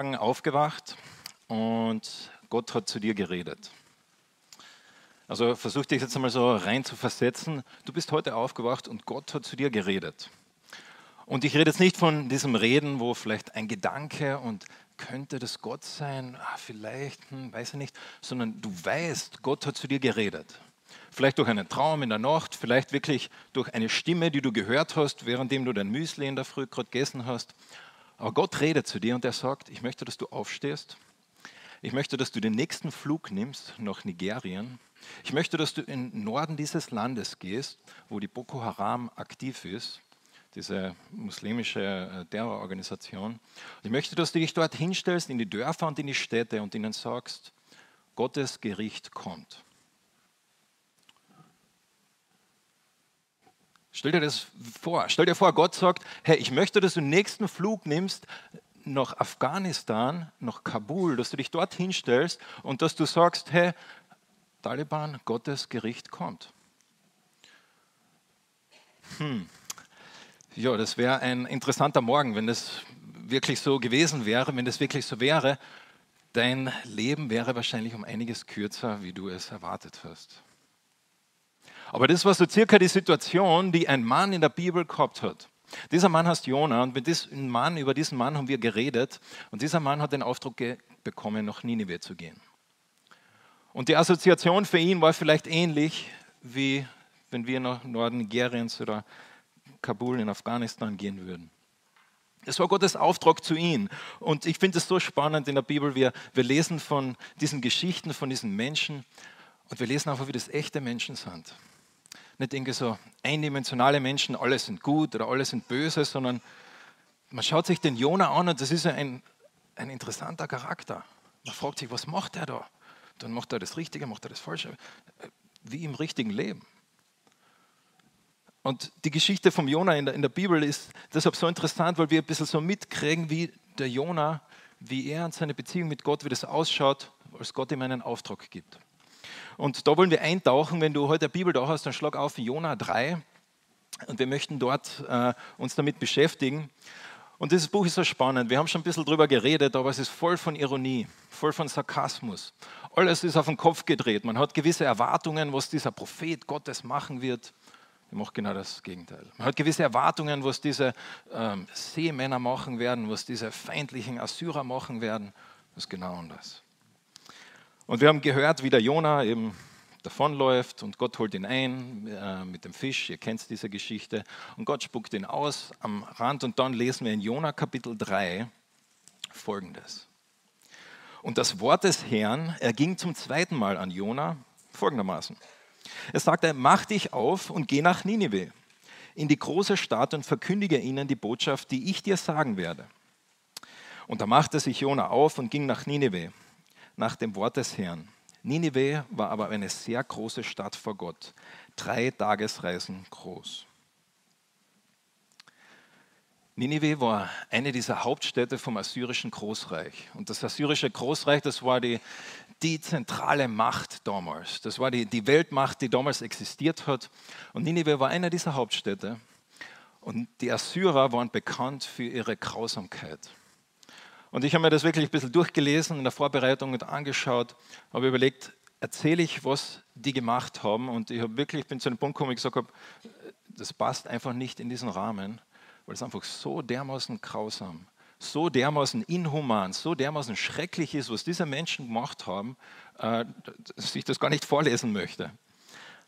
aufgewacht und Gott hat zu dir geredet. Also versuch dich jetzt einmal so rein zu versetzen. Du bist heute aufgewacht und Gott hat zu dir geredet. Und ich rede jetzt nicht von diesem Reden, wo vielleicht ein Gedanke und könnte das Gott sein, ah, vielleicht, hm, weiß ich nicht, sondern du weißt, Gott hat zu dir geredet. Vielleicht durch einen Traum in der Nacht, vielleicht wirklich durch eine Stimme, die du gehört hast, währenddem du dein Müsli in der Früh gerade gegessen hast. Aber Gott redet zu dir und er sagt, ich möchte, dass du aufstehst. Ich möchte, dass du den nächsten Flug nimmst nach Nigerien. Ich möchte, dass du in den Norden dieses Landes gehst, wo die Boko Haram aktiv ist, diese muslimische äh, Terrororganisation. Ich möchte, dass du dich dort hinstellst in die Dörfer und in die Städte und ihnen sagst, Gottes Gericht kommt. Stell dir das vor. Stell dir vor, Gott sagt, hey, ich möchte, dass du den nächsten Flug nimmst nach Afghanistan, nach Kabul, dass du dich dort hinstellst und dass du sagst, hey, Taliban, Gottes Gericht kommt. Hm. Ja, das wäre ein interessanter Morgen, wenn das wirklich so gewesen wäre, wenn das wirklich so wäre. Dein Leben wäre wahrscheinlich um einiges kürzer, wie du es erwartet hast. Aber das war so circa die Situation, die ein Mann in der Bibel gehabt hat. Dieser Mann heißt Jona und mit diesem Mann, über diesen Mann haben wir geredet und dieser Mann hat den Auftrag bekommen, nach Ninive zu gehen. Und die Assoziation für ihn war vielleicht ähnlich, wie wenn wir nach Norden Nigeriens oder Kabul in Afghanistan gehen würden. Es war Gottes Auftrag zu ihm. Und ich finde es so spannend in der Bibel. Wir, wir lesen von diesen Geschichten, von diesen Menschen und wir lesen einfach, wie das echte Menschen sind nicht irgendwie so eindimensionale Menschen, alle sind gut oder alle sind böse, sondern man schaut sich den Jona an und das ist ein, ein interessanter Charakter. Man fragt sich, was macht er da? Dann macht er das Richtige, macht er das Falsche, wie im richtigen Leben. Und die Geschichte vom Jona in der, in der Bibel ist deshalb so interessant, weil wir ein bisschen so mitkriegen, wie der Jona, wie er und seine Beziehung mit Gott, wie das ausschaut, als Gott ihm einen Auftrag gibt. Und da wollen wir eintauchen. Wenn du heute eine Bibel da hast, dann schlag auf Jona 3. Und wir möchten dort äh, uns damit beschäftigen. Und dieses Buch ist so spannend. Wir haben schon ein bisschen drüber geredet, aber es ist voll von Ironie, voll von Sarkasmus. Alles ist auf den Kopf gedreht. Man hat gewisse Erwartungen, was dieser Prophet Gottes machen wird. Er macht genau das Gegenteil. Man hat gewisse Erwartungen, was diese ähm, Seemänner machen werden, was diese feindlichen Assyrer machen werden. Das ist genau anders. Und wir haben gehört, wie der Jona eben davonläuft und Gott holt ihn ein äh, mit dem Fisch. Ihr kennt diese Geschichte. Und Gott spuckt ihn aus am Rand. Und dann lesen wir in Jona Kapitel 3 folgendes. Und das Wort des Herrn erging zum zweiten Mal an Jona folgendermaßen. Er sagte: Mach dich auf und geh nach Ninive, in die große Stadt und verkündige ihnen die Botschaft, die ich dir sagen werde. Und da machte sich Jona auf und ging nach Ninive nach dem Wort des Herrn. Ninive war aber eine sehr große Stadt vor Gott, drei Tagesreisen groß. Ninive war eine dieser Hauptstädte vom assyrischen Großreich. Und das assyrische Großreich, das war die, die zentrale Macht damals. Das war die, die Weltmacht, die damals existiert hat. Und Ninive war eine dieser Hauptstädte. Und die Assyrer waren bekannt für ihre Grausamkeit. Und ich habe mir das wirklich ein bisschen durchgelesen in der Vorbereitung und angeschaut, habe überlegt, erzähle ich, was die gemacht haben. Und ich habe wirklich, bin zu einem Punkt gekommen, ich gesagt habe, das passt einfach nicht in diesen Rahmen, weil es einfach so dermaßen grausam, so dermaßen inhuman, so dermaßen schrecklich ist, was diese Menschen gemacht haben, äh, dass ich das gar nicht vorlesen möchte.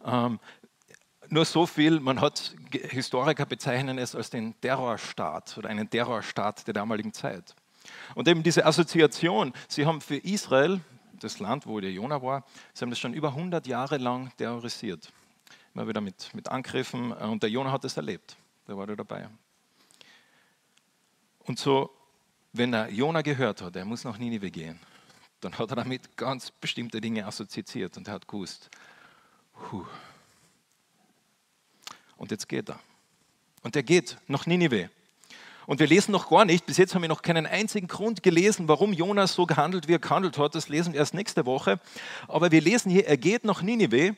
Ähm, nur so viel, man hat, Historiker bezeichnen es als den Terrorstaat oder einen Terrorstaat der damaligen Zeit. Und eben diese Assoziation, sie haben für Israel, das Land, wo der Jona war, sie haben das schon über 100 Jahre lang terrorisiert. Immer wieder mit, mit Angriffen und der Jona hat das erlebt. Der war da dabei. Und so, wenn er Jona gehört hat, er muss nach Ninive gehen, dann hat er damit ganz bestimmte Dinge assoziiert und er hat gewusst, Puh. und jetzt geht er. Und er geht nach Ninive. Und wir lesen noch gar nicht, bis jetzt haben wir noch keinen einzigen Grund gelesen, warum Jonas so gehandelt, wie er gehandelt hat. Das lesen wir erst nächste Woche. Aber wir lesen hier, er geht nach Ninive.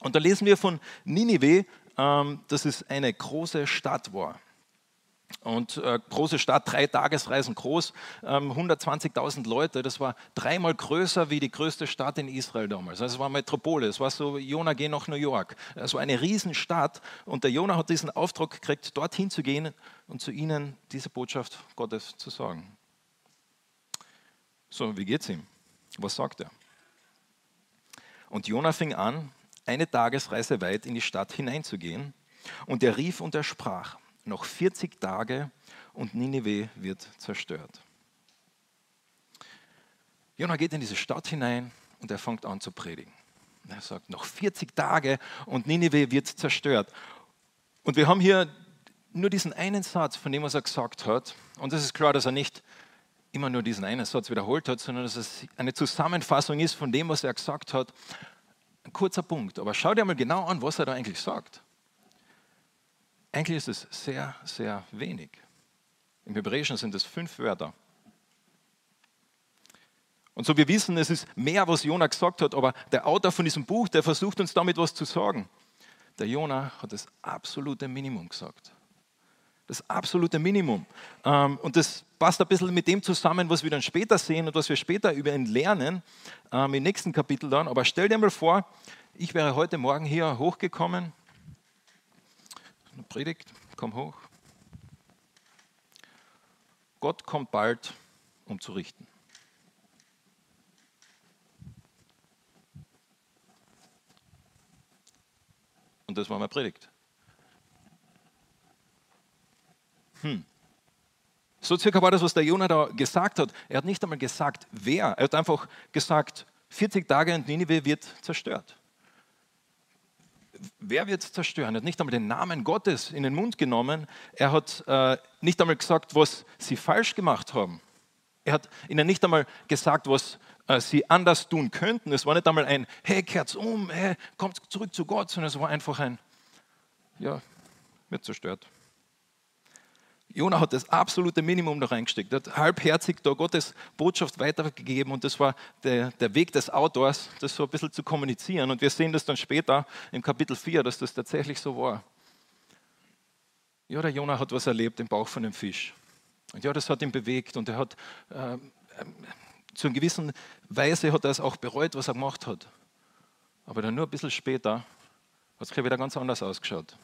Und da lesen wir von Ninive, ähm, dass es eine große Stadt war. Und äh, große Stadt, drei Tagesreisen groß, ähm, 120.000 Leute. Das war dreimal größer wie die größte Stadt in Israel damals. Also es war Metropole. Es war so, Jona, geh nach New York. Es war eine Riesenstadt. Und der Jona hat diesen Auftrag gekriegt, dorthin zu gehen und zu ihnen diese Botschaft Gottes zu sagen. So, wie geht's ihm? Was sagt er? Und Jona fing an, eine Tagesreise weit in die Stadt hineinzugehen. Und er rief und er sprach noch 40 Tage und Ninive wird zerstört. Jona geht in diese Stadt hinein und er fängt an zu predigen. Er sagt, noch 40 Tage und Ninive wird zerstört. Und wir haben hier nur diesen einen Satz, von dem was er gesagt hat. Und es ist klar, dass er nicht immer nur diesen einen Satz wiederholt hat, sondern dass es eine Zusammenfassung ist von dem, was er gesagt hat. Ein kurzer Punkt. Aber schau dir mal genau an, was er da eigentlich sagt. Eigentlich ist es sehr, sehr wenig. Im Hebräischen sind es fünf Wörter. Und so wir wissen, es ist mehr, was Jona gesagt hat, aber der Autor von diesem Buch, der versucht uns damit was zu sagen. Der Jona hat das absolute Minimum gesagt. Das absolute Minimum. Ähm, und das passt ein bisschen mit dem zusammen, was wir dann später sehen und was wir später über ihn lernen, ähm, im nächsten Kapitel dann. Aber stell dir mal vor, ich wäre heute Morgen hier hochgekommen Predigt, komm hoch. Gott kommt bald, um zu richten. Und das war meine Predigt. Hm. So circa war das, was der Jonah da gesagt hat. Er hat nicht einmal gesagt, wer. Er hat einfach gesagt, 40 Tage und Ninive wird zerstört wer wird zerstören? Er hat nicht einmal den Namen Gottes in den Mund genommen. Er hat äh, nicht einmal gesagt, was sie falsch gemacht haben. Er hat ihnen nicht einmal gesagt, was äh, sie anders tun könnten. Es war nicht einmal ein, hey, kehrt's um, hey, kommt zurück zu Gott, sondern es war einfach ein, ja, wird zerstört. Jona hat das absolute Minimum da reingesteckt, er hat halbherzig da Gottes Botschaft weitergegeben und das war der, der Weg des Autors, das so ein bisschen zu kommunizieren. Und wir sehen das dann später im Kapitel 4, dass das tatsächlich so war. Ja, der Jona hat was erlebt im Bauch von dem Fisch. Und ja, das hat ihn bewegt und er hat äh, zu einer gewissen Weise hat er es auch bereut, was er gemacht hat. Aber dann nur ein bisschen später hat es wieder ganz anders ausgeschaut.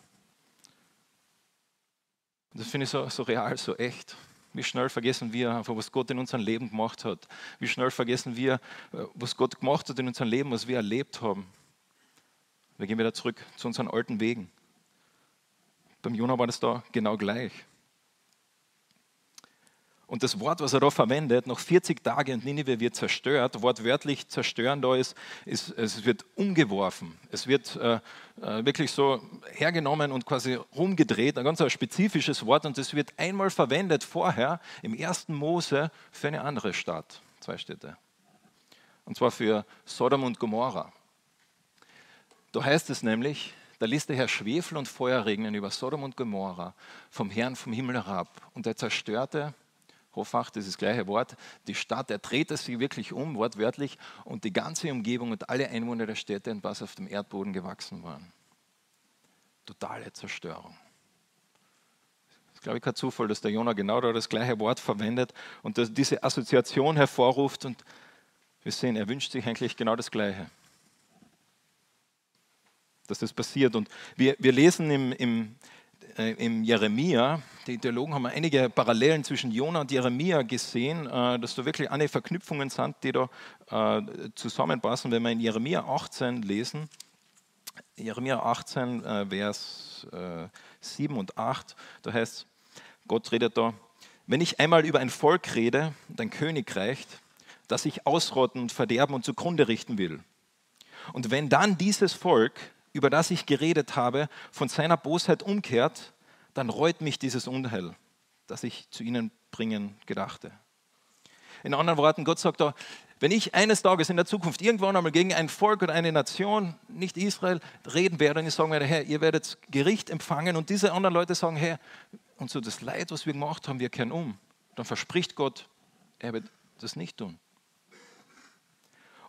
Das finde ich so, so real, so echt. Wie schnell vergessen wir einfach, was Gott in unserem Leben gemacht hat. Wie schnell vergessen wir, äh, was Gott gemacht hat in unserem Leben, was wir erlebt haben. Wir gehen wieder zurück zu unseren alten Wegen. Beim Jonah war das da genau gleich. Und das Wort, was er da verwendet, noch 40 Tage und Ninive wird zerstört, wortwörtlich zerstören da ist, ist es wird umgeworfen. Es wird äh, äh wirklich so hergenommen und quasi rumgedreht, ein ganz spezifisches Wort und es wird einmal verwendet vorher im ersten Mose für eine andere Stadt, zwei Städte. Und zwar für Sodom und Gomorra. Da heißt es nämlich, da ließ der Herr Schwefel und Feuer regnen über Sodom und Gomorra vom Herrn vom Himmel herab und er zerstörte Hofach, das ist das gleiche Wort, die Stadt, er drehte sich wirklich um, wortwörtlich, und die ganze Umgebung und alle Einwohner der Städte und was auf dem Erdboden gewachsen waren. Totale Zerstörung. Das ist, glaube ich, kein Zufall, dass der Jonah genau da das gleiche Wort verwendet und dass diese Assoziation hervorruft und wir sehen, er wünscht sich eigentlich genau das Gleiche. Dass das passiert. Und wir, wir lesen im, im, äh, im Jeremia, die Theologen haben einige Parallelen zwischen Jona und Jeremia gesehen, äh, dass da wirklich eine Verknüpfungen sind, die da äh, zusammenpassen. Wenn wir in Jeremia 18 lesen, Jeremia 18, Vers 7 und 8, da heißt, Gott redet da, wenn ich einmal über ein Volk rede, dein Königreich, das ich ausrotten verderben und zugrunde richten will. Und wenn dann dieses Volk über das ich geredet habe, von seiner Bosheit umkehrt, dann reut mich dieses Unheil, das ich zu ihnen bringen gedachte. In anderen Worten, Gott sagt da, wenn ich eines Tages in der Zukunft irgendwann einmal gegen ein Volk oder eine Nation, nicht Israel, reden werde und ich sagen werde, Herr, ihr werdet Gericht empfangen und diese anderen Leute sagen, Herr, und so das Leid, was wir gemacht haben, wir kehren um, dann verspricht Gott, er wird das nicht tun.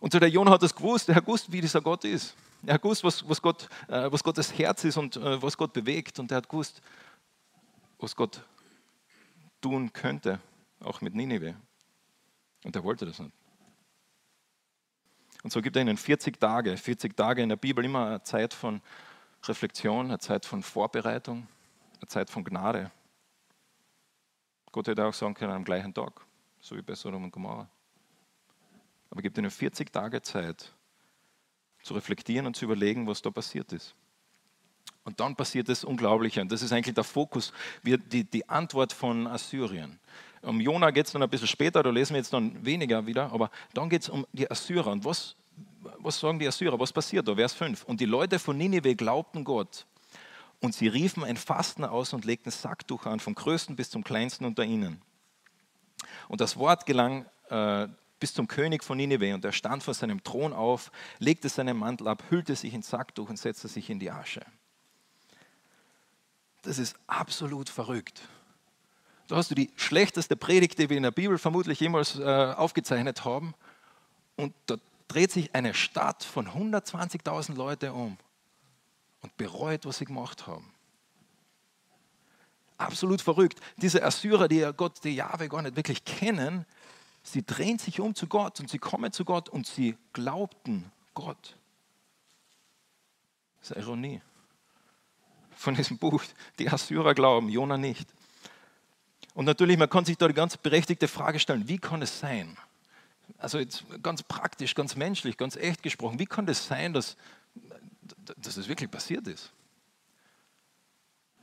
Und so der Jonah hat das gewusst, er hat gewusst, wie dieser Gott ist. Er hat gewusst, was, was, Gott, äh, was Gottes Herz ist und äh, was Gott bewegt. Und er hat gewusst, was Gott tun könnte, auch mit Ninive. Und er wollte das nicht. Und so gibt er ihnen 40 Tage, 40 Tage in der Bibel immer eine Zeit von Reflexion, eine Zeit von Vorbereitung, eine Zeit von Gnade. Gott hätte auch sagen können am gleichen Tag, so wie bei Sodom und Gomorra. Aber er gibt ihnen 40 Tage Zeit, zu reflektieren und zu überlegen, was da passiert ist. Und dann passiert das Unglaubliche. Und das ist eigentlich der Fokus, die, die Antwort von Assyrien. Um Jona geht es dann ein bisschen später, da lesen wir jetzt dann weniger wieder, aber dann geht es um die Assyrer. Und was, was sagen die Assyrer? Was passiert da? Vers 5. Und die Leute von Ninive glaubten Gott. Und sie riefen ein Fasten aus und legten Sacktuch an, vom größten bis zum kleinsten unter ihnen. Und das Wort gelang äh, bis zum König von Nineveh und er stand vor seinem Thron auf, legte seinen Mantel ab, hüllte sich in Sacktuch und setzte sich in die Asche. Das ist absolut verrückt. Da hast du die schlechteste Predigt, die wir in der Bibel vermutlich jemals äh, aufgezeichnet haben. Und da dreht sich eine Stadt von 120.000 Leuten um und bereut, was sie gemacht haben. Absolut verrückt. Diese Assyrer, die ja Gott, die Jahwe gar nicht wirklich kennen, Sie drehen sich um zu Gott und sie kommen zu Gott und sie glaubten Gott. Das ist Ironie von diesem Buch. Die Assyrer glauben, Jona nicht. Und natürlich, man kann sich da die ganz berechtigte Frage stellen, wie kann es sein? Also jetzt ganz praktisch, ganz menschlich, ganz echt gesprochen, wie kann es das sein, dass, dass das wirklich passiert ist?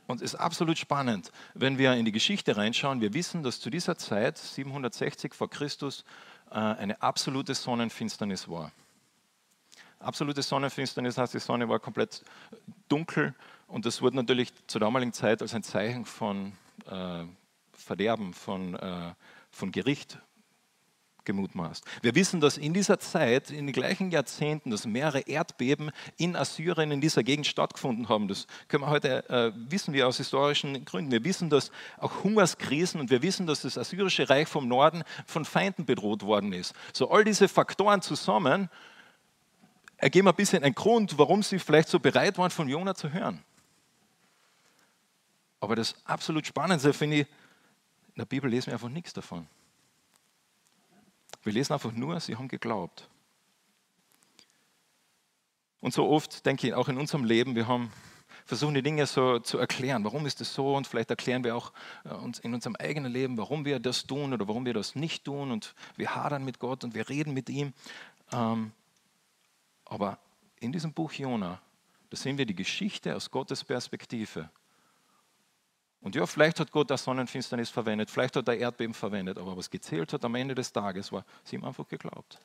Und es ist absolut spannend, wenn wir in die Geschichte reinschauen. Wir wissen, dass zu dieser Zeit, 760 vor Christus, äh, eine absolute Sonnenfinsternis war. Absolute Sonnenfinsternis heißt, die Sonne war komplett dunkel und das wurde natürlich zur damaligen Zeit als ein Zeichen von äh, Verderben, von, äh, von Gericht gemutmaßt. Wir wissen, dass in dieser Zeit, in den gleichen Jahrzehnten, dass mehrere Erdbeben in Assyrien in dieser Gegend stattgefunden haben. Das können wir heute äh, wissen wir aus historischen Gründen. Wir wissen, dass auch Hungerskrisen und wir wissen, dass das assyrische Reich vom Norden von Feinden bedroht worden ist. So all diese Faktoren zusammen ergeben ein bisschen einen Grund, warum sie vielleicht so bereit waren, von Jona zu hören. Aber das absolut Spannendste finde ich, in der Bibel lesen wir einfach nichts davon. Wir lesen einfach nur, sie haben geglaubt. Und so oft denke ich auch in unserem Leben, wir haben versuchen die Dinge so zu erklären. Warum ist es so? Und vielleicht erklären wir auch äh, uns in unserem eigenen Leben, warum wir das tun oder warum wir das nicht tun. Und wir hadern mit Gott und wir reden mit ihm. Ähm, aber in diesem Buch Jona, da sehen wir die Geschichte aus Gottes Perspektive. Und ja, vielleicht hat Gott das Sonnenfinsternis verwendet, vielleicht hat er Erdbeben verwendet, aber was gezählt hat am Ende des Tages war, sie haben einfach geglaubt.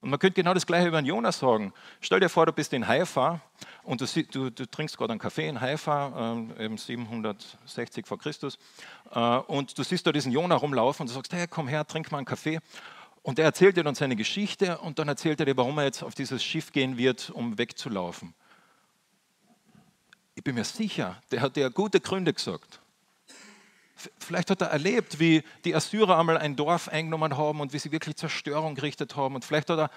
Und man könnte genau das Gleiche über einen Jonas sagen. Stell dir vor, du bist in Haifa und du, du, du trinkst gerade einen Kaffee in Haifa, äh, eben 760 vor Christus, äh, und du siehst da diesen Jonah rumlaufen und du sagst, hey, komm her, trink mal einen Kaffee. Und er erzählt dir dann seine Geschichte und dann erzählt er dir, warum er jetzt auf dieses Schiff gehen wird, um wegzulaufen. Ich bin mir sicher, der hat ja gute Gründe gesagt. Vielleicht hat er erlebt, wie die Assyrer einmal ein Dorf eingenommen haben und wie sie wirklich Zerstörung gerichtet haben. Und vielleicht hat er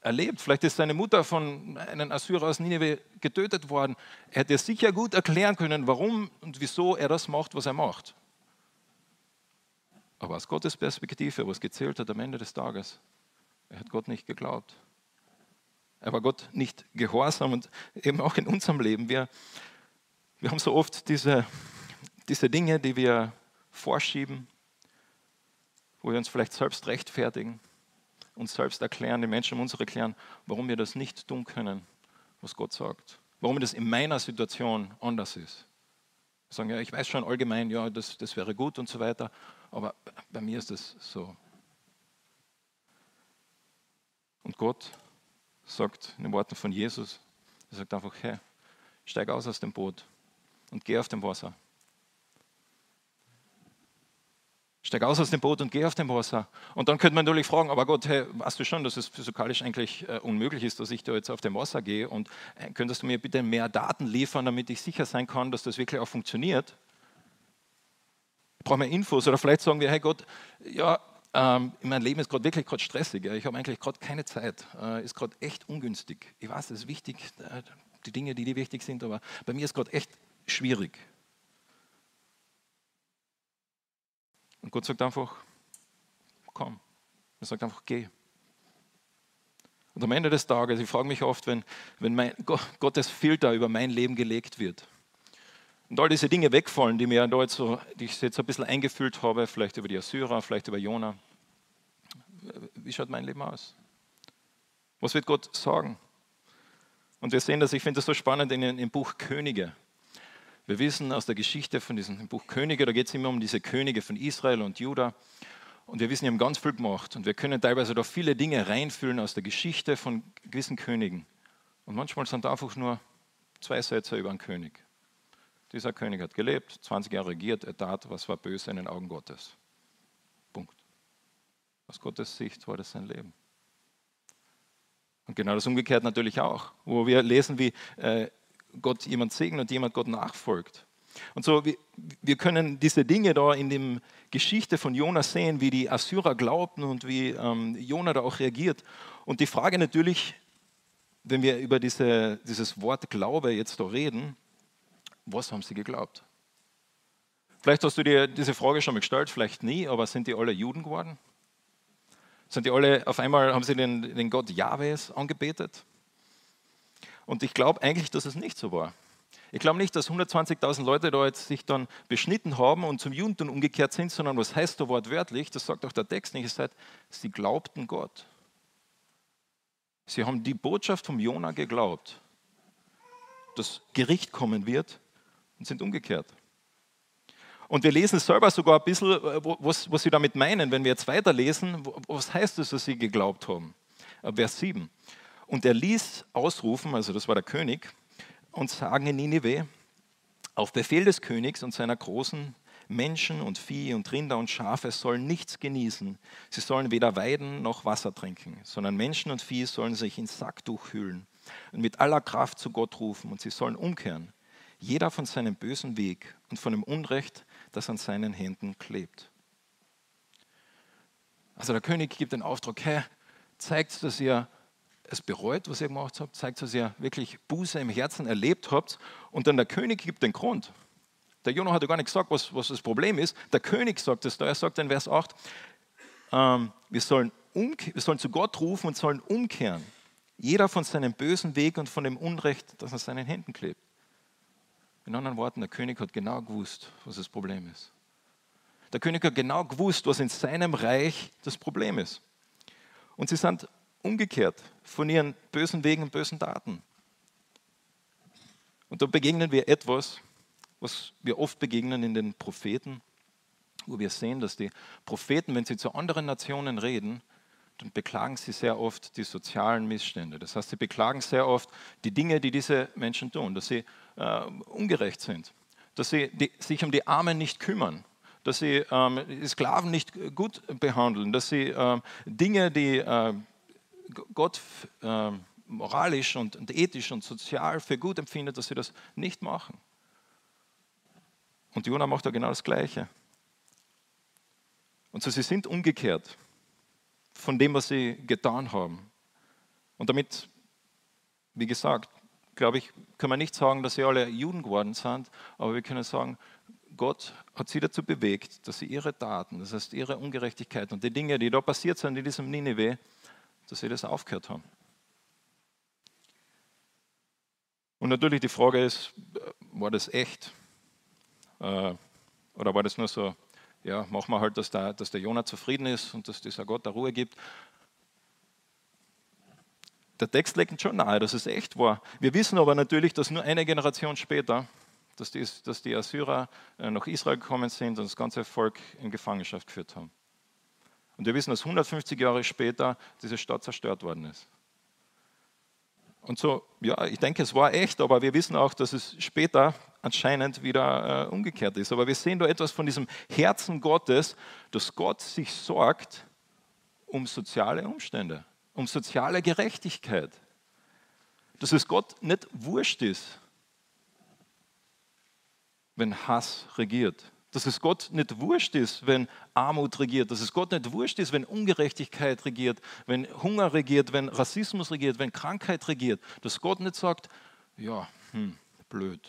erlebt, vielleicht ist seine Mutter von einem Assyrer aus Nineveh getötet worden. Er hätte sicher gut erklären können, warum und wieso er das macht, was er macht. Aber aus Gottes Perspektive, was gezählt hat am Ende des Tages, er hat Gott nicht geglaubt. Er war Gott nicht gehorsam und eben auch in unserem Leben. Wir, wir haben so oft diese, diese Dinge, die wir vorschieben, wo wir uns vielleicht selbst rechtfertigen, uns selbst erklären, den Menschen um uns erklären, warum wir das nicht tun können, was Gott sagt. Warum das in meiner Situation anders ist. Wir sagen, ja, ich weiß schon allgemein, ja, das, das wäre gut und so weiter, aber bei mir ist das so. Und Gott sagt in den Worten von Jesus, er sagt einfach, hey, steig aus aus dem Boot und geh auf dem Wasser. Steig aus aus dem Boot und geh auf dem Wasser. Und dann könnte man natürlich fragen, aber Gott, hey, weißt du schon, dass es physikalisch eigentlich äh, unmöglich ist, dass ich da jetzt auf dem Wasser gehe und äh, könntest du mir bitte mehr Daten liefern, damit ich sicher sein kann, dass das wirklich auch funktioniert? Ich brauche mehr Infos oder vielleicht sagen wir, hey Gott, ja, ähm, mein Leben ist gerade wirklich gerade stressig. Ich habe eigentlich gerade keine Zeit. Äh, ist gerade echt ungünstig. Ich weiß, es ist wichtig, äh, die Dinge, die dir wichtig sind, aber bei mir ist gerade echt schwierig. Und Gott sagt einfach, komm. Er sagt einfach, geh. Und am Ende des Tages, ich frage mich oft, wenn, wenn mein, Gottes Filter über mein Leben gelegt wird und all diese Dinge wegfallen, die, mir da jetzt so, die ich jetzt ein bisschen eingefüllt habe, vielleicht über die Assyrer, vielleicht über Jona, wie schaut mein Leben aus? Was wird Gott sagen? Und wir sehen das, ich finde das so spannend in, im Buch Könige. Wir wissen aus der Geschichte von diesem Buch Könige, da geht es immer um diese Könige von Israel und Juda. Und wir wissen, die haben ganz viel gemacht. Und wir können teilweise da viele Dinge reinfühlen aus der Geschichte von gewissen Königen. Und manchmal sind da einfach nur zwei Sätze über einen König. Dieser König hat gelebt, 20 Jahre regiert, er tat, was war böse in den Augen Gottes. Punkt. Aus Gottes Sicht war das sein Leben. Und genau das umgekehrt natürlich auch, wo wir lesen, wie äh, Gott jemand segnet und jemand Gott nachfolgt. Und so, wir, können diese Dinge da in der Geschichte von Jona sehen, wie die Assyrer glaubten und wie ähm, da auch reagiert. Und die Frage natürlich, wenn wir über diese, dieses Wort Glaube jetzt da reden, was haben sie geglaubt? Vielleicht hast du dir diese Frage schon mal gestellt, vielleicht nie, aber sind die alle Juden geworden? Sind die alle, auf einmal haben sie den, den Gott Jahwes angebetet? Und ich glaube eigentlich, dass es nicht so war. Ich glaube nicht, dass 120.000 Leute da jetzt sich dann beschnitten haben und zum Judentum umgekehrt sind, sondern was heißt da wortwörtlich? Das sagt auch der Text nicht. Es sagt, sie glaubten Gott. Sie haben die Botschaft vom Jona geglaubt, dass Gericht kommen wird und sind umgekehrt. Und wir lesen selber sogar ein bisschen, äh, was, was sie damit meinen, wenn wir jetzt weiterlesen. Was heißt es, dass sie geglaubt haben? Äh, Vers 7. Und er ließ ausrufen, also das war der König, und sagen in Ninive, auf Befehl des Königs und seiner großen Menschen und Vieh und Rinder und Schafe sollen nichts genießen. Sie sollen weder weiden noch Wasser trinken, sondern Menschen und Vieh sollen sich ins Sacktuch hüllen und mit aller Kraft zu Gott rufen und sie sollen umkehren. Jeder von seinem bösen Weg und von dem Unrecht, das an seinen Händen klebt. Also der König gibt den Auftrag, hey, zeigt, dass ihr es bereut, was ihr gemacht habt, zeigt, dass ihr wirklich Buße im Herzen erlebt habt. Und dann der König gibt den Grund. Der Jonah hat ja gar nicht gesagt, was, was das Problem ist. Der König sagt es da. Er sagt in Vers 8, ähm, wir, sollen wir sollen zu Gott rufen und sollen umkehren. Jeder von seinem bösen Weg und von dem Unrecht, das an seinen Händen klebt. In anderen Worten, der König hat genau gewusst, was das Problem ist. Der König hat genau gewusst, was in seinem Reich das Problem ist. Und sie sind umgekehrt von ihren bösen Wegen und bösen Taten. Und da begegnen wir etwas, was wir oft begegnen in den Propheten, wo wir sehen, dass die Propheten, wenn sie zu anderen Nationen reden, dann beklagen sie sehr oft die sozialen Missstände. Das heißt, sie beklagen sehr oft die Dinge, die diese Menschen tun, dass sie äh, ungerecht sind, dass sie die, sich um die Armen nicht kümmern, dass sie ähm, die Sklaven nicht gut behandeln, dass sie äh, Dinge, die äh, Gott äh, moralisch und, und ethisch und sozial für gut empfindet, dass sie das nicht machen. Und Jona macht da genau das Gleiche. Und so sie sind umgekehrt von dem, was sie getan haben. Und damit, wie gesagt, glaube ich, können wir nicht sagen, dass sie alle Juden geworden sind, aber wir können sagen, Gott hat sie dazu bewegt, dass sie ihre Taten, das heißt ihre Ungerechtigkeit und die Dinge, die da passiert sind in diesem Nineveh, dass sie das aufgehört haben. Und natürlich die Frage ist, war das echt? Äh, oder war das nur so, ja, machen wir halt, dass der, dass der Jonah zufrieden ist und dass dieser Gott der Ruhe gibt? Der Text legt schon nahe, dass es echt war. Wir wissen aber natürlich, dass nur eine Generation später, dass die, dass die Assyrer äh, nach Israel gekommen sind und das ganze Volk in Gefangenschaft geführt haben. Und wir wissen, dass 150 Jahre später diese Stadt zerstört worden ist. Und so, ja, ich denke, es war echt, aber wir wissen auch, dass es später anscheinend wieder äh, umgekehrt ist. Aber wir sehen da etwas von diesem Herzen Gottes, dass Gott sich sorgt um soziale Umstände, um soziale Gerechtigkeit. Dass es Gott nicht wurscht ist, wenn Hass regiert dass es Gott nicht wurscht ist, wenn Armut regiert, dass es Gott nicht wurscht ist, wenn Ungerechtigkeit regiert, wenn Hunger regiert, wenn Rassismus regiert, wenn Krankheit regiert, dass Gott nicht sagt, ja, hm, blöd,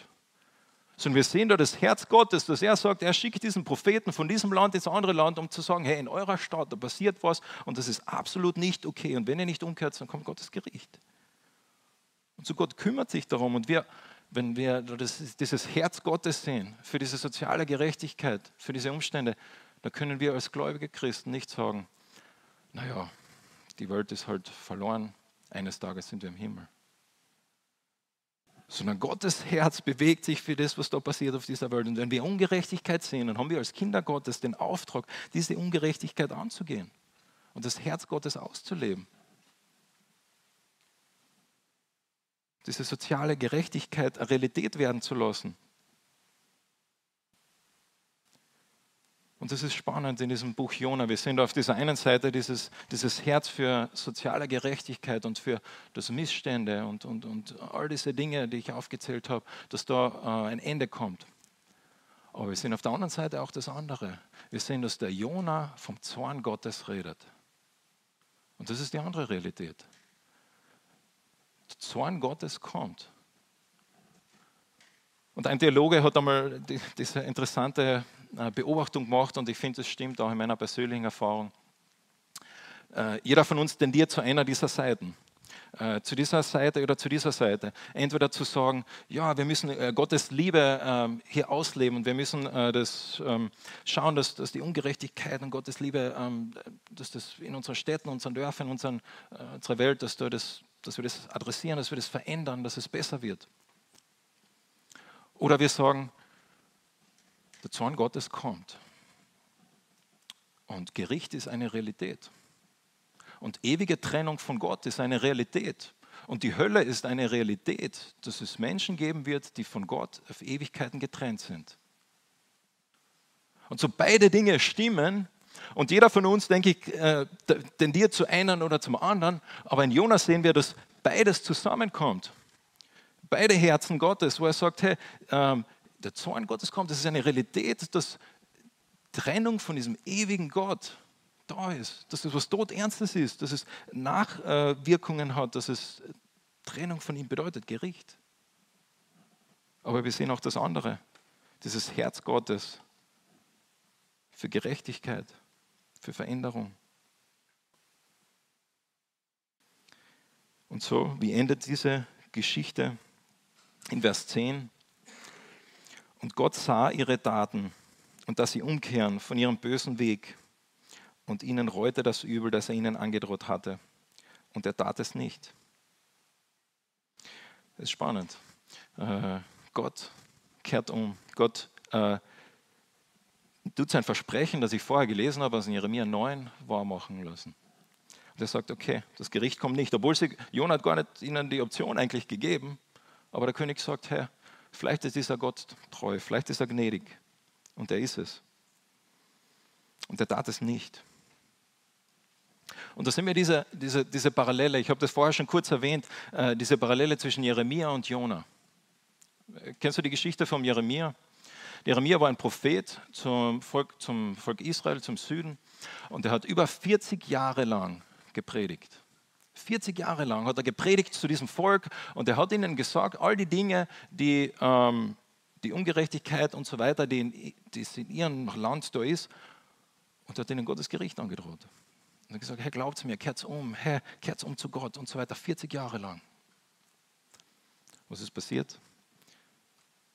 Sondern wir sehen da das Herz Gottes, dass er sagt, er schickt diesen Propheten von diesem Land ins andere Land, um zu sagen, hey, in eurer Stadt, da passiert was und das ist absolut nicht okay. Und wenn ihr nicht umkehrt, dann kommt Gottes Gericht. Und so Gott kümmert sich darum. Und wir, wenn wir das, dieses Herz Gottes sehen, für diese soziale Gerechtigkeit, für diese Umstände, da können wir als gläubige Christen nicht sagen, naja, die Welt ist halt verloren, eines Tages sind wir im Himmel sondern Gottes Herz bewegt sich für das, was da passiert auf dieser Welt. Und wenn wir Ungerechtigkeit sehen, dann haben wir als Kinder Gottes den Auftrag, diese Ungerechtigkeit anzugehen und das Herz Gottes auszuleben. Diese soziale Gerechtigkeit Realität werden zu lassen. Und das ist spannend in diesem Buch Jona. Wir sehen auf dieser einen Seite dieses, dieses Herz für soziale Gerechtigkeit und für das Missstände und, und, und all diese Dinge, die ich aufgezählt habe, dass da äh, ein Ende kommt. Aber wir sehen auf der anderen Seite auch das andere. Wir sehen, dass der Jona vom Zorn Gottes redet. Und das ist die andere Realität. Der Zorn Gottes kommt. Und ein Theologe hat einmal diese interessante Beobachtung gemacht und ich finde, es stimmt auch in meiner persönlichen Erfahrung. Äh, jeder von uns tendiert zu einer dieser Seiten. Äh, zu dieser Seite oder zu dieser Seite. Entweder zu sagen, ja, wir müssen Gottes Liebe ähm, hier ausleben und wir müssen das ähm, schauen, dass, dass die Ungerechtigkeit und Gottes Liebe, ähm, dass das in unseren Städten, unseren Dörfern, unseren, unserer Welt, dass, das, dass wir das adressieren, dass wir das verändern, dass es besser wird. Oder wir sagen, der Zorn Gottes kommt. Und Gericht ist eine Realität. Und ewige Trennung von Gott ist eine Realität. Und die Hölle ist eine Realität, dass es Menschen geben wird, die von Gott auf Ewigkeiten getrennt sind. Und so beide Dinge stimmen, und jeder von uns, denke ich, äh, tendiert zu einem oder zum anderen, aber in Jonas sehen wir, dass beides zusammenkommt. Beide Herzen Gottes, wo er sagt, hey, ähm, der Zorn Gottes kommt, das ist eine Realität, dass Trennung von diesem ewigen Gott da ist, dass es was Todernstes ist, dass es Nachwirkungen hat, dass es Trennung von ihm bedeutet, Gericht. Aber wir sehen auch das andere, dieses Herz Gottes für Gerechtigkeit, für Veränderung. Und so, wie endet diese Geschichte in Vers 10? Und Gott sah ihre Taten und dass sie umkehren von ihrem bösen Weg. Und ihnen reute das Übel, das er ihnen angedroht hatte. Und er tat es nicht. Das ist spannend. Äh, Gott kehrt um. Gott äh, tut sein Versprechen, das ich vorher gelesen habe, aus Jeremia 9, wahrmachen lassen. Und er sagt, okay, das Gericht kommt nicht. Obwohl sie, Jonah hat gar nicht ihnen die Option eigentlich gegeben. Aber der König sagt, Herr, Vielleicht ist dieser Gott treu, vielleicht ist er gnädig. Und er ist es. Und er tat es nicht. Und da sind wir diese, diese, diese Parallele, ich habe das vorher schon kurz erwähnt, äh, diese Parallele zwischen Jeremia und Jona. Kennst du die Geschichte von Jeremia? Jeremia war ein Prophet zum Volk, zum Volk Israel, zum Süden, und er hat über 40 Jahre lang gepredigt. 40 Jahre lang hat er gepredigt zu diesem Volk und er hat ihnen gesagt, all die Dinge, die, ähm, die Ungerechtigkeit und so weiter, die in, die in ihrem Land da ist, und hat ihnen Gottes Gericht angedroht. Und er hat gesagt, Herr, glaubt mir, kehrt um, Herr, kehrt um zu Gott und so weiter, 40 Jahre lang. Was ist passiert?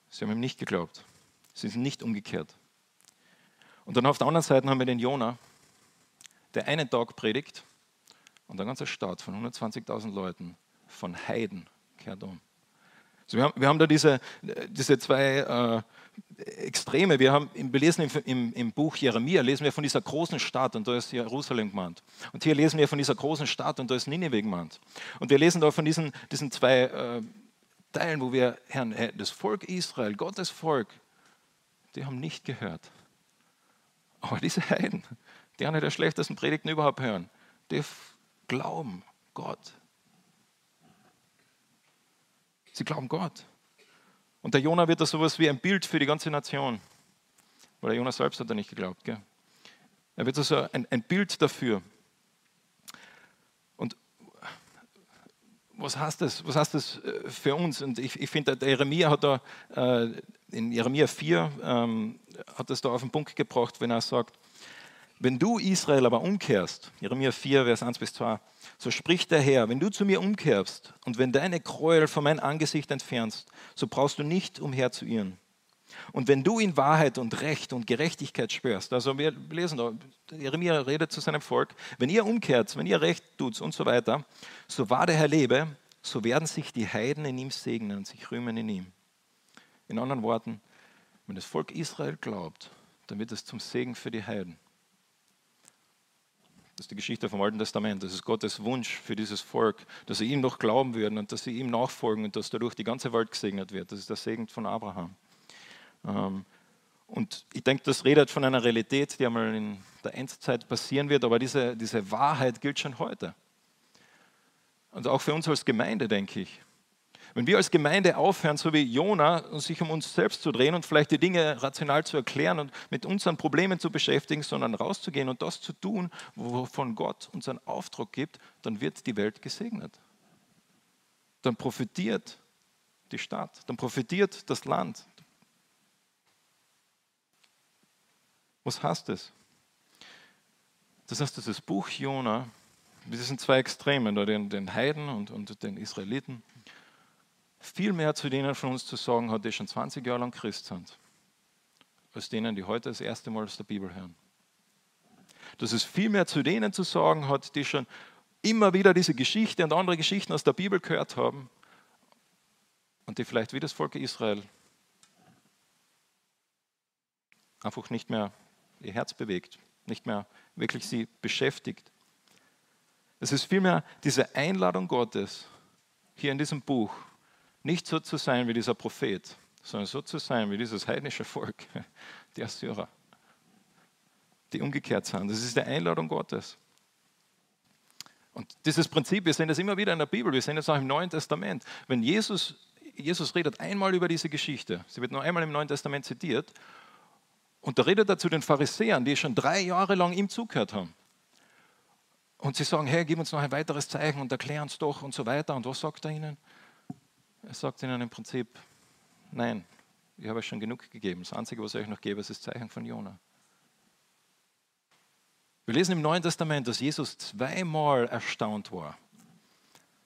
Sie haben ihm nicht geglaubt. Sie sind nicht umgekehrt. Und dann auf der anderen Seite haben wir den Jona, der einen Tag predigt und ein ganzer Staat von 120.000 Leuten, von Heiden, kehrt um. Also wir, haben, wir haben da diese, diese zwei äh, Extreme. Wir, haben, wir lesen im, im, im, Buch Jeremia, lesen wir von dieser großen Stadt und da ist Jerusalem gemeint. Und hier lesen wir von dieser großen Stadt und da ist Nineveh gemeint. Und wir lesen da von diesen, diesen zwei äh, Teilen, wo wir, Herrn, das Volk Israel, Gottes Volk, die haben nicht gehört. Aber diese Heiden, die eine der schlechtesten Predigten überhaupt hören, die glauben Gott. Sie glauben Gott. Und der Jonah wird da sowas wie ein Bild für die ganze Nation. Weil der Jonah selbst hat er nicht geglaubt. Gell? Er wird also ein, ein Bild dafür. Und was heißt das, was heißt das äh, für uns? Und ich, ich finde, der Jeremia hat da äh, in Jeremia 4 ähm, hat das da auf den Punkt gebracht, wenn er sagt, wenn du Israel aber umkehrst, Jeremia 4, Vers 1 bis 2, so spricht der Herr, wenn du zu mir umkehrst und wenn deine Gräuel von meinem Angesicht entfernst, so brauchst du nicht umher zu irren. Und wenn du in Wahrheit und Recht und Gerechtigkeit spürst, also wir lesen da, Jeremia redet zu seinem Volk, wenn ihr umkehrt, wenn ihr Recht tut und so weiter, so wahr der Herr lebe, so werden sich die Heiden in ihm segnen und sich rühmen in ihm. In anderen Worten, wenn das Volk Israel glaubt, dann wird es zum Segen für die Heiden. Das ist die Geschichte vom Alten Testament. Das ist Gottes Wunsch für dieses Volk, dass sie ihm noch glauben würden und dass sie ihm nachfolgen und dass dadurch die ganze Welt gesegnet wird. Das ist der Segen von Abraham. Ähm, und ich denke, das redet von einer Realität, die einmal in der Endzeit passieren wird, aber diese, diese Wahrheit gilt schon heute. Und auch für uns als Gemeinde, denke ich. Wenn wir als Gemeinde aufhören, so wie Jona, sich um uns selbst zu drehen und vielleicht die Dinge rational zu erklären und mit unseren Problemen zu beschäftigen, sondern rauszugehen und das zu tun, wovon Gott uns einen Auftrag gibt, dann wird die Welt gesegnet. Dann profitiert die Stadt, dann profitiert das Land, Was heißt das? Das heißt, dieses Buch Jona, wir sind zwei Extremen, den, den Heiden und den Israeliten, viel mehr zu denen von uns zu sagen hat, die schon 20 Jahre lang Christ sind, als denen, die heute das erste Mal aus der Bibel hören. Dass es viel mehr zu denen zu sagen hat, die schon immer wieder diese Geschichte und andere Geschichten aus der Bibel gehört haben und die vielleicht wie das Volk Israel einfach nicht mehr ihr Herz bewegt, nicht mehr wirklich sie beschäftigt. Es ist vielmehr diese Einladung Gottes hier in diesem Buch, nicht so zu sein wie dieser Prophet, sondern so zu sein wie dieses heidnische Volk, die Assyrer, die umgekehrt sind. Das ist die Einladung Gottes. Und dieses Prinzip, wir sehen das immer wieder in der Bibel, wir sehen das auch im Neuen Testament. Wenn Jesus, Jesus redet einmal über diese Geschichte, sie wird nur einmal im Neuen Testament zitiert, und da redet er zu den Pharisäern, die schon drei Jahre lang ihm zugehört haben. Und sie sagen, hey, gib uns noch ein weiteres Zeichen und erklär uns doch und so weiter. Und was sagt er ihnen? Er sagt ihnen im Prinzip, nein, ich habe euch schon genug gegeben. Das Einzige, was ich euch noch gebe, ist das Zeichen von Jona. Wir lesen im Neuen Testament, dass Jesus zweimal erstaunt war.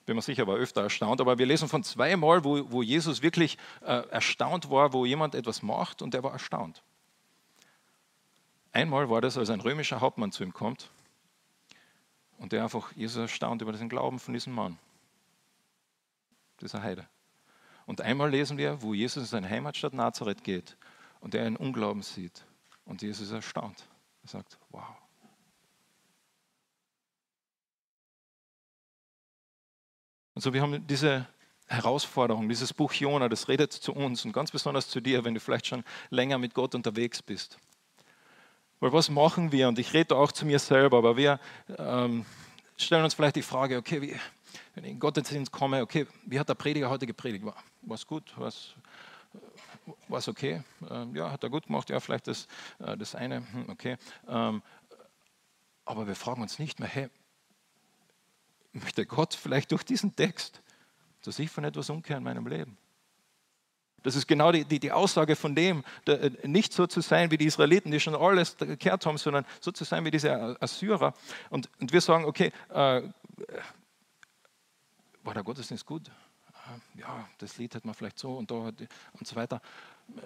Bin mir sicher, war öfter erstaunt, aber wir lesen von zweimal, wo, wo Jesus wirklich äh, erstaunt war, wo jemand etwas macht und er war erstaunt. Einmal war das, als ein römischer Hauptmann zu ihm kommt und der einfach Jesus erstaunt über den Glauben von diesem Mann, dieser Heide. Und einmal lesen wir, wo Jesus in seine Heimatstadt Nazareth geht und er einen Unglauben sieht und Jesus ist erstaunt. Er sagt, wow. Und so, wir haben diese Herausforderung, dieses Buch Jona, das redet zu uns und ganz besonders zu dir, wenn du vielleicht schon länger mit Gott unterwegs bist. Weil was machen wir? Und ich rede auch zu mir selber, aber wir ähm, stellen uns vielleicht die Frage, okay, wie, wenn ich in Gottesdienst komme, okay, wie hat der Prediger heute gepredigt? War es gut? War es okay? Ähm, ja, hat er gut gemacht? Ja, vielleicht das, äh, das eine, hm, okay. Ähm, aber wir fragen uns nicht mehr, hey, möchte Gott vielleicht durch diesen Text, dass ich von etwas umkehre in meinem Leben? Das ist genau die, die, die Aussage von dem, äh, nicht so zu sein wie die Israeliten, die schon alles gekehrt haben, sondern so zu sein wie diese Assyrer. Und, und wir sagen, okay, äh, war der Gottesdienst gut? Ja, das Lied hat man vielleicht so und da und so weiter.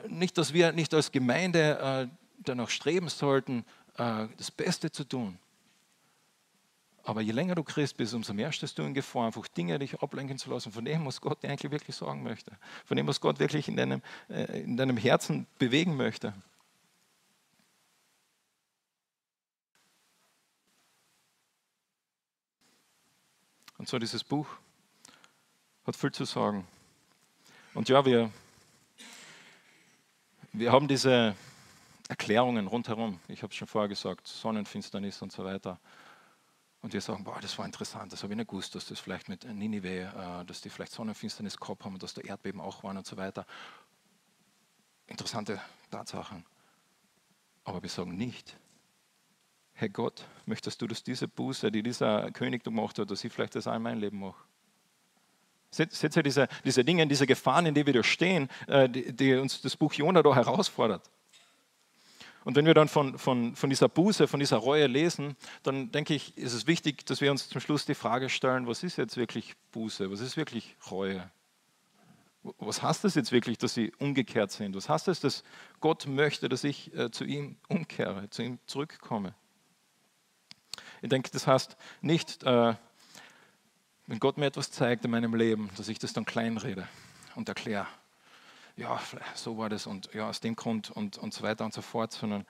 Nicht, dass wir nicht als Gemeinde äh, danach streben sollten, äh, das Beste zu tun. Aber je länger du Christ bist, umso mehr stehst du in Gefahr, einfach Dinge dich ablenken zu lassen von dem, was Gott dir eigentlich wirklich sagen möchte. Von dem, was Gott wirklich in deinem, äh, in deinem Herzen bewegen möchte. Und so dieses Buch hat viel zu sagen. Und ja, wir, wir haben diese Erklärungen rundherum. Ich habe es schon vorher gesagt, Sonnenfinsternis und so weiter. Und wir sagen, boah, das war interessant, das habe ich nicht gewusst, dass das vielleicht mit Ninive, äh, dass die vielleicht Sonnenfinsternis gehabt haben und dass da Erdbeben auch waren und so weiter. Interessante Tatsachen. Aber wir sagen nicht, Herr Gott, möchtest du, dass diese Buße, die dieser König gemacht hat, dass ich vielleicht das auch in mein Leben mache? Seht ihr diese, diese Dinge, diese Gefahren, in denen wir da stehen, äh, die, die uns das Buch Jona da herausfordert? Und wenn wir dann von, von, von dieser Buße, von dieser Reue lesen, dann denke ich, ist es wichtig, dass wir uns zum Schluss die Frage stellen, was ist jetzt wirklich Buße? Was ist wirklich Reue? Was heißt das jetzt wirklich, dass sie umgekehrt sind? Was heißt das, dass Gott möchte, dass ich äh, zu ihm umkehre, zu ihm zurückkomme? Ich denke, das heißt nicht, äh, wenn Gott mir etwas zeigt in meinem Leben, dass ich das dann kleinrede und erkläre. Ja, so war das und ja, aus dem Grund und, und so weiter und so fort, sondern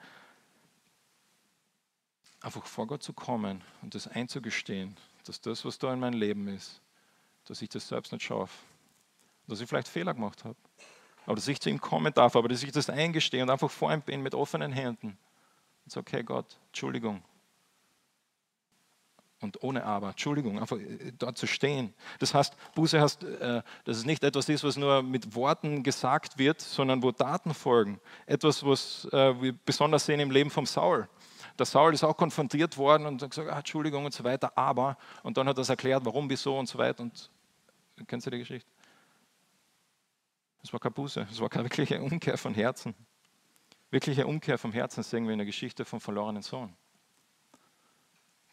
einfach vor Gott zu kommen und das einzugestehen, dass das, was da in meinem Leben ist, dass ich das selbst nicht schaffe, dass ich vielleicht Fehler gemacht habe, aber dass ich zu ihm kommen darf, aber dass ich das eingestehe und einfach vor ihm bin mit offenen Händen und sage, okay Gott, Entschuldigung, und ohne Aber. Entschuldigung, einfach äh, dort zu stehen. Das heißt, Buße heißt, äh, dass es nicht etwas ist, was nur mit Worten gesagt wird, sondern wo Taten folgen. Etwas, was äh, wir besonders sehen im Leben von Saul. Der Saul ist auch konfrontiert worden und hat gesagt, ah, Entschuldigung und so weiter, aber. Und dann hat er das erklärt, warum, wieso und so weiter. Und kennen Sie die Geschichte? Es war keine Buße, es war keine wirkliche Umkehr von Herzen. Wirkliche Umkehr vom Herzen sehen wir in der Geschichte vom verlorenen Sohn.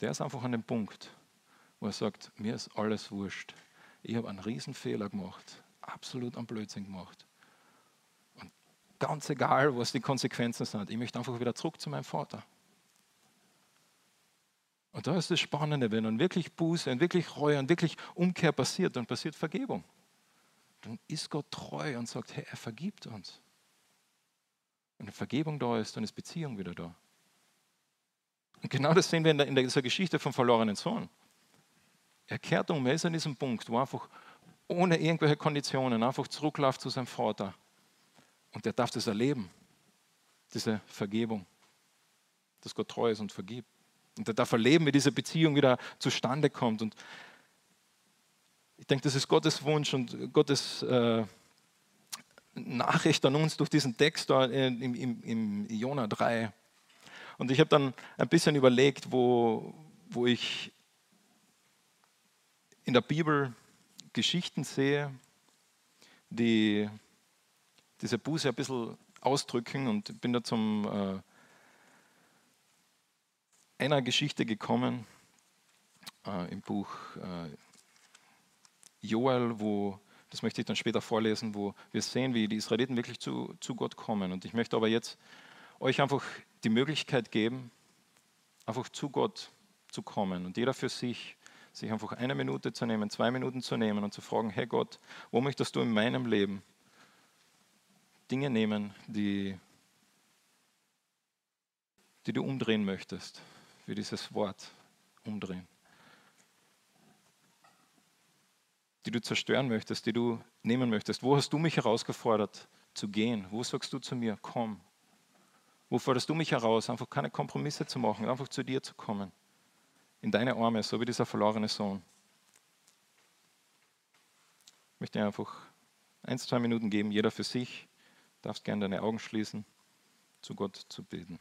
Der ist einfach an dem Punkt, wo er sagt, mir ist alles wurscht. Ich habe einen Riesenfehler gemacht, absolut einen Blödsinn gemacht. Und ganz egal, was die Konsequenzen sind, ich möchte einfach wieder zurück zu meinem Vater. Und da ist das Spannende, wenn dann wirklich Buße und wirklich Reue und wirklich Umkehr passiert, dann passiert Vergebung. Dann ist Gott treu und sagt, hey, er vergibt uns. Wenn Vergebung da ist, dann ist Beziehung wieder da. Und genau das sehen wir in, der, in dieser Geschichte vom verlorenen Sohn. Er kehrt um, er ist an diesem Punkt, wo einfach ohne irgendwelche Konditionen einfach zurückläuft zu seinem Vater. Und er darf das erleben, diese Vergebung, dass Gott treu ist und vergibt. Und er darf erleben, wie diese Beziehung wieder zustande kommt. Und ich denke, das ist Gottes Wunsch und Gottes äh, Nachricht an uns durch diesen Text da im, im, im Jona 3. Und ich habe dann ein bisschen überlegt, wo, wo ich in der Bibel Geschichten sehe, die diese Buße ein bisschen ausdrücken und bin da zum äh, einer Geschichte gekommen äh, im Buch äh, Joel, wo, das möchte ich dann später vorlesen, wo wir sehen, wie die Israeliten wirklich zu, zu Gott kommen. Und ich möchte aber jetzt euch einfach die Möglichkeit geben, einfach zu Gott zu kommen und jeder für sich, sich einfach eine Minute zu nehmen, zwei Minuten zu nehmen und zu fragen, hey Gott, wo möchtest du in meinem Leben Dinge nehmen, die, die du umdrehen möchtest, für dieses Wort umdrehen, die du zerstören möchtest, die du nehmen möchtest. Wo hast du mich herausgefordert zu gehen? Wo sagst du zu mir, komm, wo forderst du mich heraus, einfach keine Kompromisse zu machen, einfach zu dir zu kommen? In deine Arme, so wie dieser verlorene Sohn. Ich möchte dir einfach ein, zwei Minuten geben, jeder für sich. Du darfst gerne deine Augen schließen, zu Gott zu beten.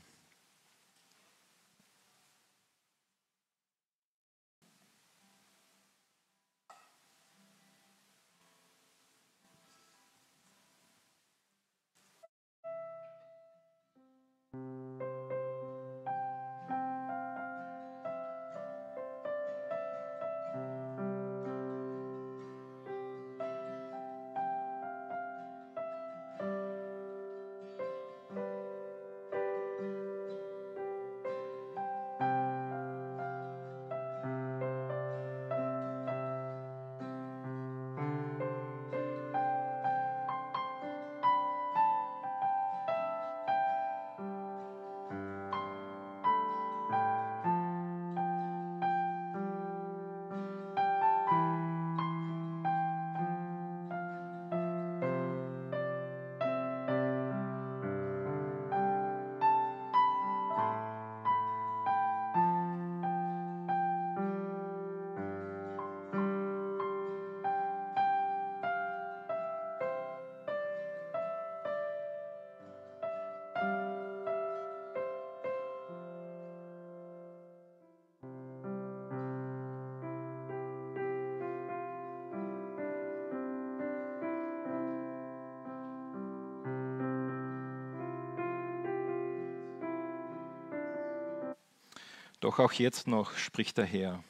Doch auch jetzt noch spricht der Herr,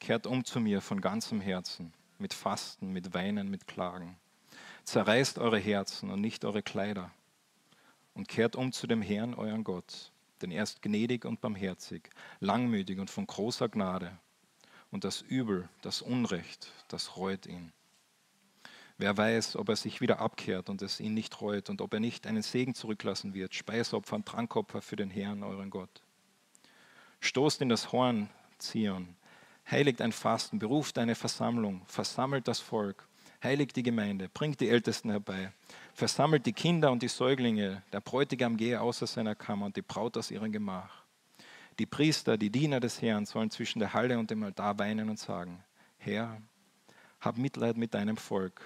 kehrt um zu mir von ganzem Herzen, mit Fasten, mit Weinen, mit Klagen. Zerreißt eure Herzen und nicht eure Kleider und kehrt um zu dem Herrn, euren Gott, denn er ist gnädig und barmherzig, langmütig und von großer Gnade. Und das Übel, das Unrecht, das reut ihn. Wer weiß, ob er sich wieder abkehrt und es ihn nicht reut und ob er nicht einen Segen zurücklassen wird, Speisopfer und Trankopfer für den Herrn, euren Gott. Stoßt in das Horn, Zion, heiligt ein Fasten, beruft eine Versammlung, versammelt das Volk, heiligt die Gemeinde, bringt die Ältesten herbei, versammelt die Kinder und die Säuglinge, der Bräutigam gehe außer seiner Kammer und die Braut aus ihrem Gemach. Die Priester, die Diener des Herrn sollen zwischen der Halle und dem Altar weinen und sagen, Herr, hab Mitleid mit deinem Volk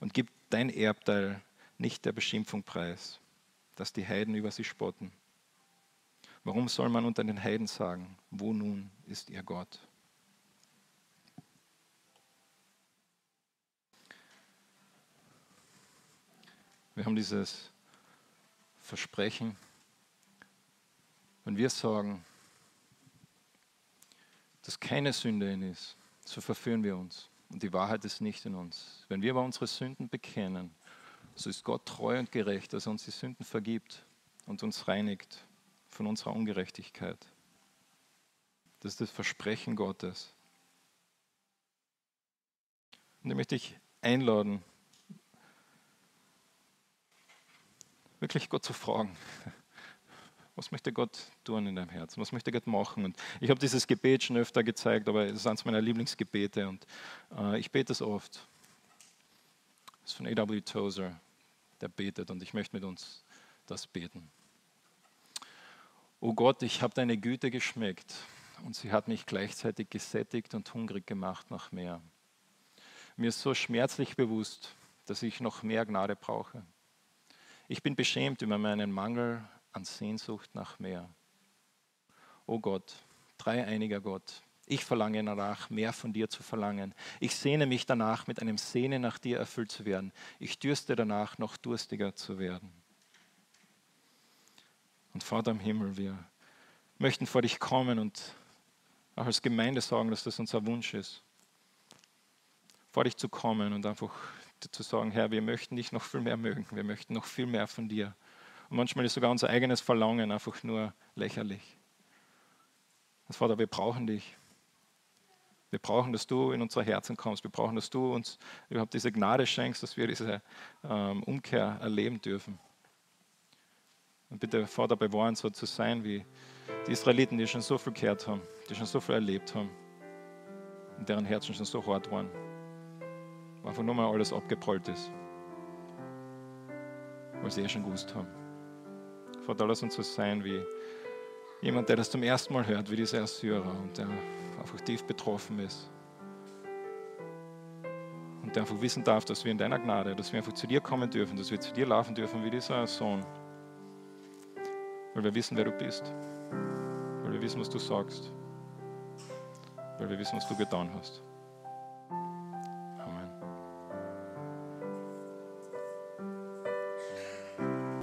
und gib dein Erbteil nicht der Beschimpfung preis, dass die Heiden über sie spotten. Warum soll man unter den Heiden sagen, wo nun ist ihr Gott? Wir haben dieses Versprechen, wenn wir sagen, dass keine Sünde in ist, so verführen wir uns. Und die Wahrheit ist nicht in uns. Wenn wir aber unsere Sünden bekennen, so ist Gott treu und gerecht, dass er uns die Sünden vergibt und uns reinigt von unserer Ungerechtigkeit. Das ist das Versprechen Gottes. Und ich möchte dich einladen, wirklich Gott zu fragen. Was möchte Gott tun in deinem Herzen? Was möchte Gott machen? Und ich habe dieses Gebet schon öfter gezeigt, aber es ist eines meiner Lieblingsgebete und äh, ich bete es oft. Das ist von A.W. Tozer, der betet und ich möchte mit uns das beten. O Gott, ich habe deine Güte geschmeckt und sie hat mich gleichzeitig gesättigt und hungrig gemacht nach mehr. Mir ist so schmerzlich bewusst, dass ich noch mehr Gnade brauche. Ich bin beschämt über meinen Mangel an Sehnsucht nach mehr. O Gott, dreieiniger Gott, ich verlange danach, mehr von dir zu verlangen. Ich sehne mich danach, mit einem Sehnen nach dir erfüllt zu werden. Ich dürste danach, noch durstiger zu werden. Und Vater im Himmel, wir möchten vor dich kommen und auch als Gemeinde sagen, dass das unser Wunsch ist. Vor dich zu kommen und einfach zu sagen, Herr, wir möchten dich noch viel mehr mögen. Wir möchten noch viel mehr von dir. Und manchmal ist sogar unser eigenes Verlangen einfach nur lächerlich. Und Vater, wir brauchen dich. Wir brauchen, dass du in unser Herzen kommst. Wir brauchen, dass du uns überhaupt diese Gnade schenkst, dass wir diese ähm, Umkehr erleben dürfen. Und bitte, Vater, bewahren, so zu sein wie die Israeliten, die schon so viel gehört haben, die schon so viel erlebt haben und deren Herzen schon so hart waren. Wo einfach nur mal alles abgeprollt ist, weil sie eh schon gewusst haben. Vater, lass uns so sein wie jemand, der das zum ersten Mal hört, wie dieser Assyrer und der einfach tief betroffen ist. Und der einfach wissen darf, dass wir in deiner Gnade, dass wir einfach zu dir kommen dürfen, dass wir zu dir laufen dürfen wie dieser Sohn. Weil wir wissen, wer du bist. Weil wir wissen, was du sagst. Weil wir wissen, was du getan hast.